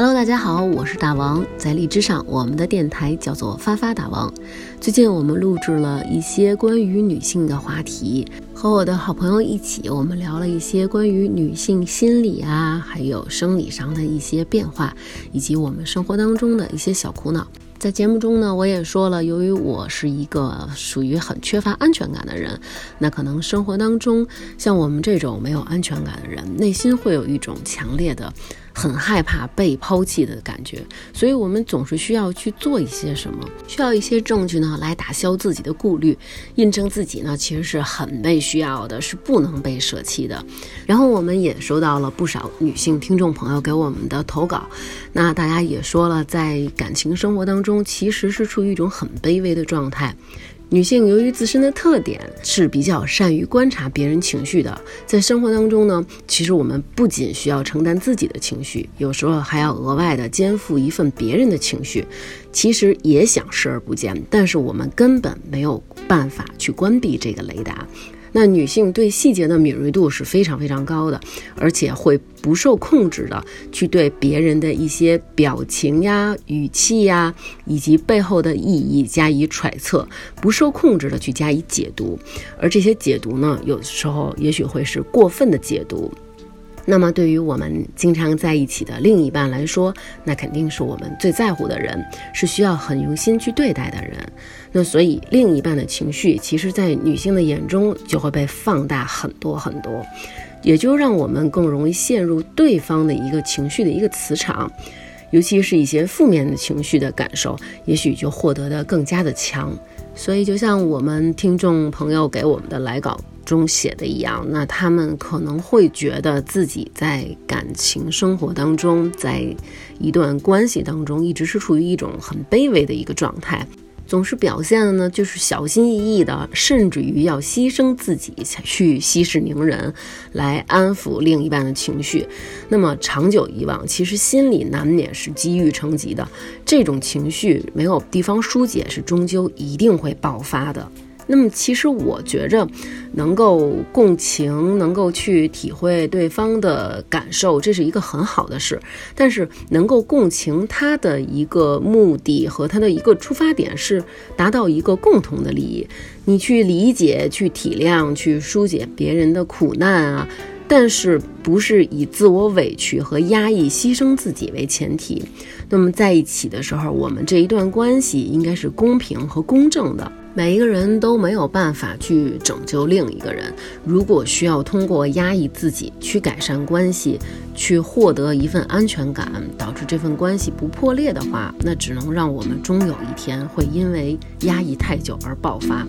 Hello，大家好，我是大王，在荔枝上，我们的电台叫做发发大王。最近我们录制了一些关于女性的话题，和我的好朋友一起，我们聊了一些关于女性心理啊，还有生理上的一些变化，以及我们生活当中的一些小苦恼。在节目中呢，我也说了，由于我是一个属于很缺乏安全感的人，那可能生活当中像我们这种没有安全感的人，内心会有一种强烈的。很害怕被抛弃的感觉，所以我们总是需要去做一些什么，需要一些证据呢，来打消自己的顾虑，印证自己呢其实是很被需要的，是不能被舍弃的。然后我们也收到了不少女性听众朋友给我们的投稿，那大家也说了，在感情生活当中其实是处于一种很卑微的状态。女性由于自身的特点是比较善于观察别人情绪的，在生活当中呢，其实我们不仅需要承担自己的情绪，有时候还要额外的肩负一份别人的情绪，其实也想视而不见，但是我们根本没有办法去关闭这个雷达。那女性对细节的敏锐度是非常非常高的，而且会不受控制的去对别人的一些表情呀、语气呀，以及背后的意义加以揣测，不受控制的去加以解读，而这些解读呢，有的时候也许会是过分的解读。那么，对于我们经常在一起的另一半来说，那肯定是我们最在乎的人，是需要很用心去对待的人。那所以，另一半的情绪，其实，在女性的眼中就会被放大很多很多，也就让我们更容易陷入对方的一个情绪的一个磁场，尤其是一些负面的情绪的感受，也许就获得的更加的强。所以，就像我们听众朋友给我们的来稿。中写的一样，那他们可能会觉得自己在感情生活当中，在一段关系当中，一直是处于一种很卑微的一个状态，总是表现的呢，就是小心翼翼的，甚至于要牺牲自己去息事宁人，来安抚另一半的情绪。那么长久以往，其实心里难免是积郁成疾的，这种情绪没有地方疏解，是终究一定会爆发的。那么，其实我觉着，能够共情，能够去体会对方的感受，这是一个很好的事。但是，能够共情他的一个目的和他的一个出发点是达到一个共同的利益。你去理解、去体谅、去疏解别人的苦难啊，但是不是以自我委屈和压抑、牺牲自己为前提。那么，在一起的时候，我们这一段关系应该是公平和公正的。每一个人都没有办法去拯救另一个人。如果需要通过压抑自己去改善关系，去获得一份安全感，导致这份关系不破裂的话，那只能让我们终有一天会因为压抑太久而爆发。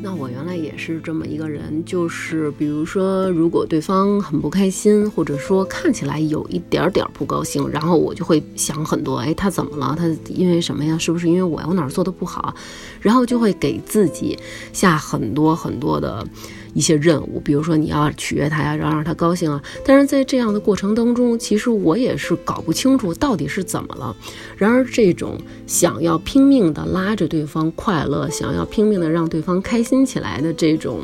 那我原来也是这么一个人，就是比如说，如果对方很不开心，或者说看起来有一点点不高兴，然后我就会想很多，哎，他怎么了？他因为什么呀？是不是因为我？我哪儿做的不好？然后就会给自己下很多很多的。一些任务，比如说你要取悦他呀，要让他高兴啊。但是在这样的过程当中，其实我也是搞不清楚到底是怎么了。然而，这种想要拼命的拉着对方快乐，想要拼命的让对方开心起来的这种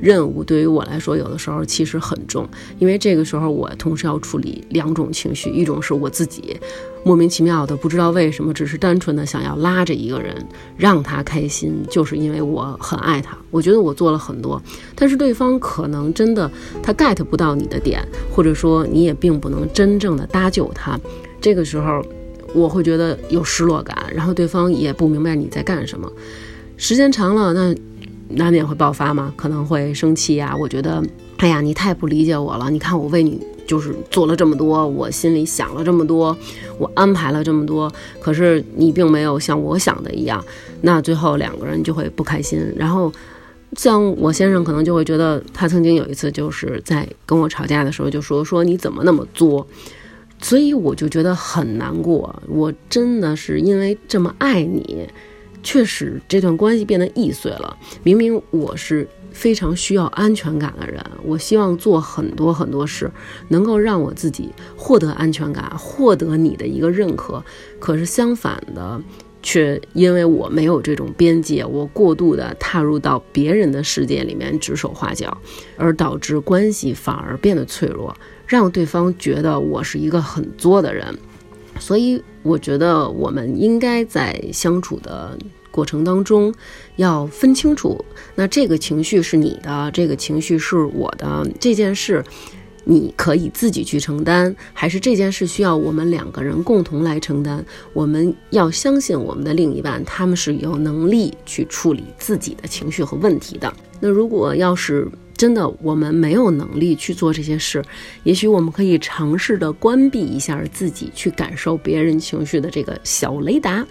任务，对于我来说，有的时候其实很重，因为这个时候我同时要处理两种情绪，一种是我自己。莫名其妙的，不知道为什么，只是单纯的想要拉着一个人让他开心，就是因为我很爱他。我觉得我做了很多，但是对方可能真的他 get 不到你的点，或者说你也并不能真正的搭救他。这个时候我会觉得有失落感，然后对方也不明白你在干什么。时间长了，那 难免会爆发嘛，可能会生气呀。我觉得，哎呀，你太不理解我了。你看我为你。就是做了这么多，我心里想了这么多，我安排了这么多，可是你并没有像我想的一样，那最后两个人就会不开心。然后，像我先生可能就会觉得，他曾经有一次就是在跟我吵架的时候就说说你怎么那么作，所以我就觉得很难过。我真的是因为这么爱你，确实这段关系变得易碎了。明明我是。非常需要安全感的人，我希望做很多很多事，能够让我自己获得安全感，获得你的一个认可。可是相反的，却因为我没有这种边界，我过度的踏入到别人的世界里面指手画脚，而导致关系反而变得脆弱，让对方觉得我是一个很作的人。所以，我觉得我们应该在相处的过程当中，要分清楚，那这个情绪是你的，这个情绪是我的，这件事。你可以自己去承担，还是这件事需要我们两个人共同来承担？我们要相信我们的另一半，他们是有能力去处理自己的情绪和问题的。那如果要是真的我们没有能力去做这些事，也许我们可以尝试的关闭一下自己去感受别人情绪的这个小雷达。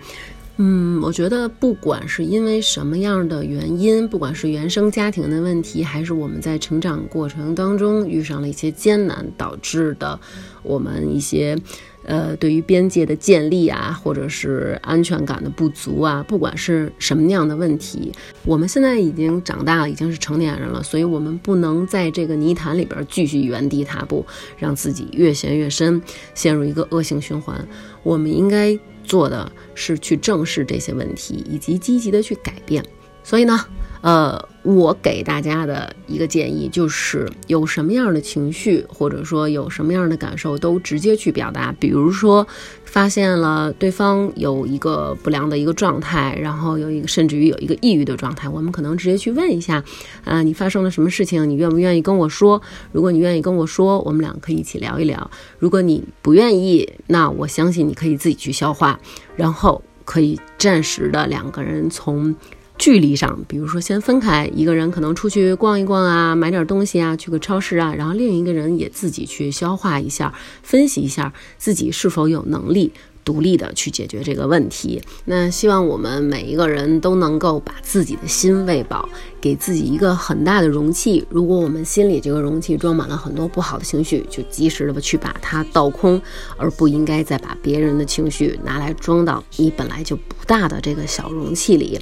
嗯，我觉得不管是因为什么样的原因，不管是原生家庭的问题，还是我们在成长过程当中遇上了一些艰难导致的，我们一些，呃，对于边界的建立啊，或者是安全感的不足啊，不管是什么样的问题，我们现在已经长大了，已经是成年人了，所以我们不能在这个泥潭里边继续原地踏步，让自己越陷越深，陷入一个恶性循环。我们应该。做的是去正视这些问题，以及积极的去改变。所以呢，呃，我给大家的一个建议就是，有什么样的情绪，或者说有什么样的感受，都直接去表达。比如说，发现了对方有一个不良的一个状态，然后有一个甚至于有一个抑郁的状态，我们可能直接去问一下，啊，你发生了什么事情？你愿不愿意跟我说？如果你愿意跟我说，我们俩可以一起聊一聊。如果你不愿意，那我相信你可以自己去消化，然后可以暂时的两个人从。距离上，比如说先分开，一个人可能出去逛一逛啊，买点东西啊，去个超市啊，然后另一个人也自己去消化一下，分析一下自己是否有能力独立的去解决这个问题。那希望我们每一个人都能够把自己的心喂饱，给自己一个很大的容器。如果我们心里这个容器装满了很多不好的情绪，就及时的去把它倒空，而不应该再把别人的情绪拿来装到你本来就不大的这个小容器里。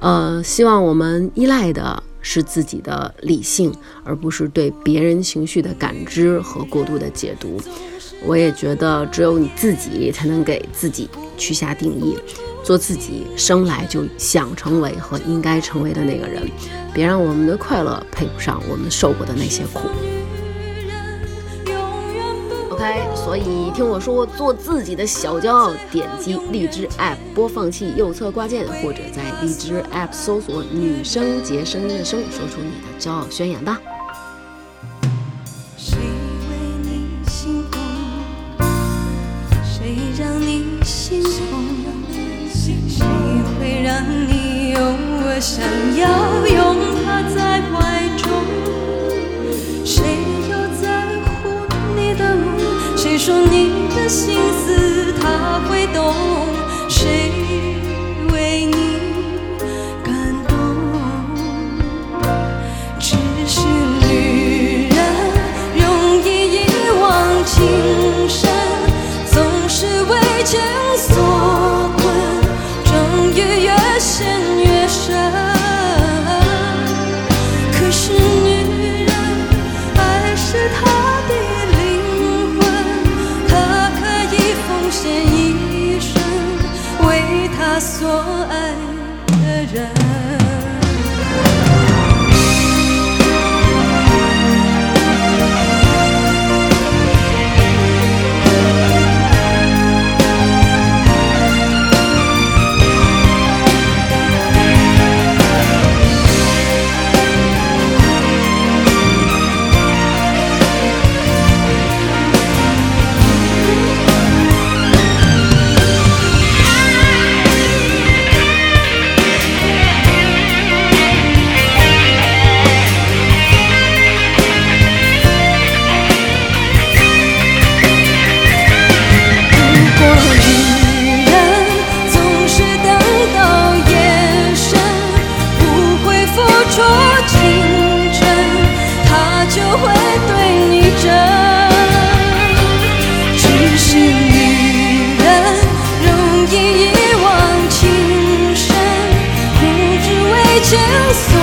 呃，希望我们依赖的是自己的理性，而不是对别人情绪的感知和过度的解读。我也觉得，只有你自己才能给自己去下定义，做自己生来就想成为和应该成为的那个人。别让我们的快乐配不上我们受过的那些苦。所以听我说，做自己的小骄傲，点击荔枝 App 播放器右侧挂件，或者在荔枝 App 搜索“女生节声音的声”，说出你的骄傲宣言吧。谁为你心？谁让你心？谁会让你有我想要说你的心思他会懂？的 just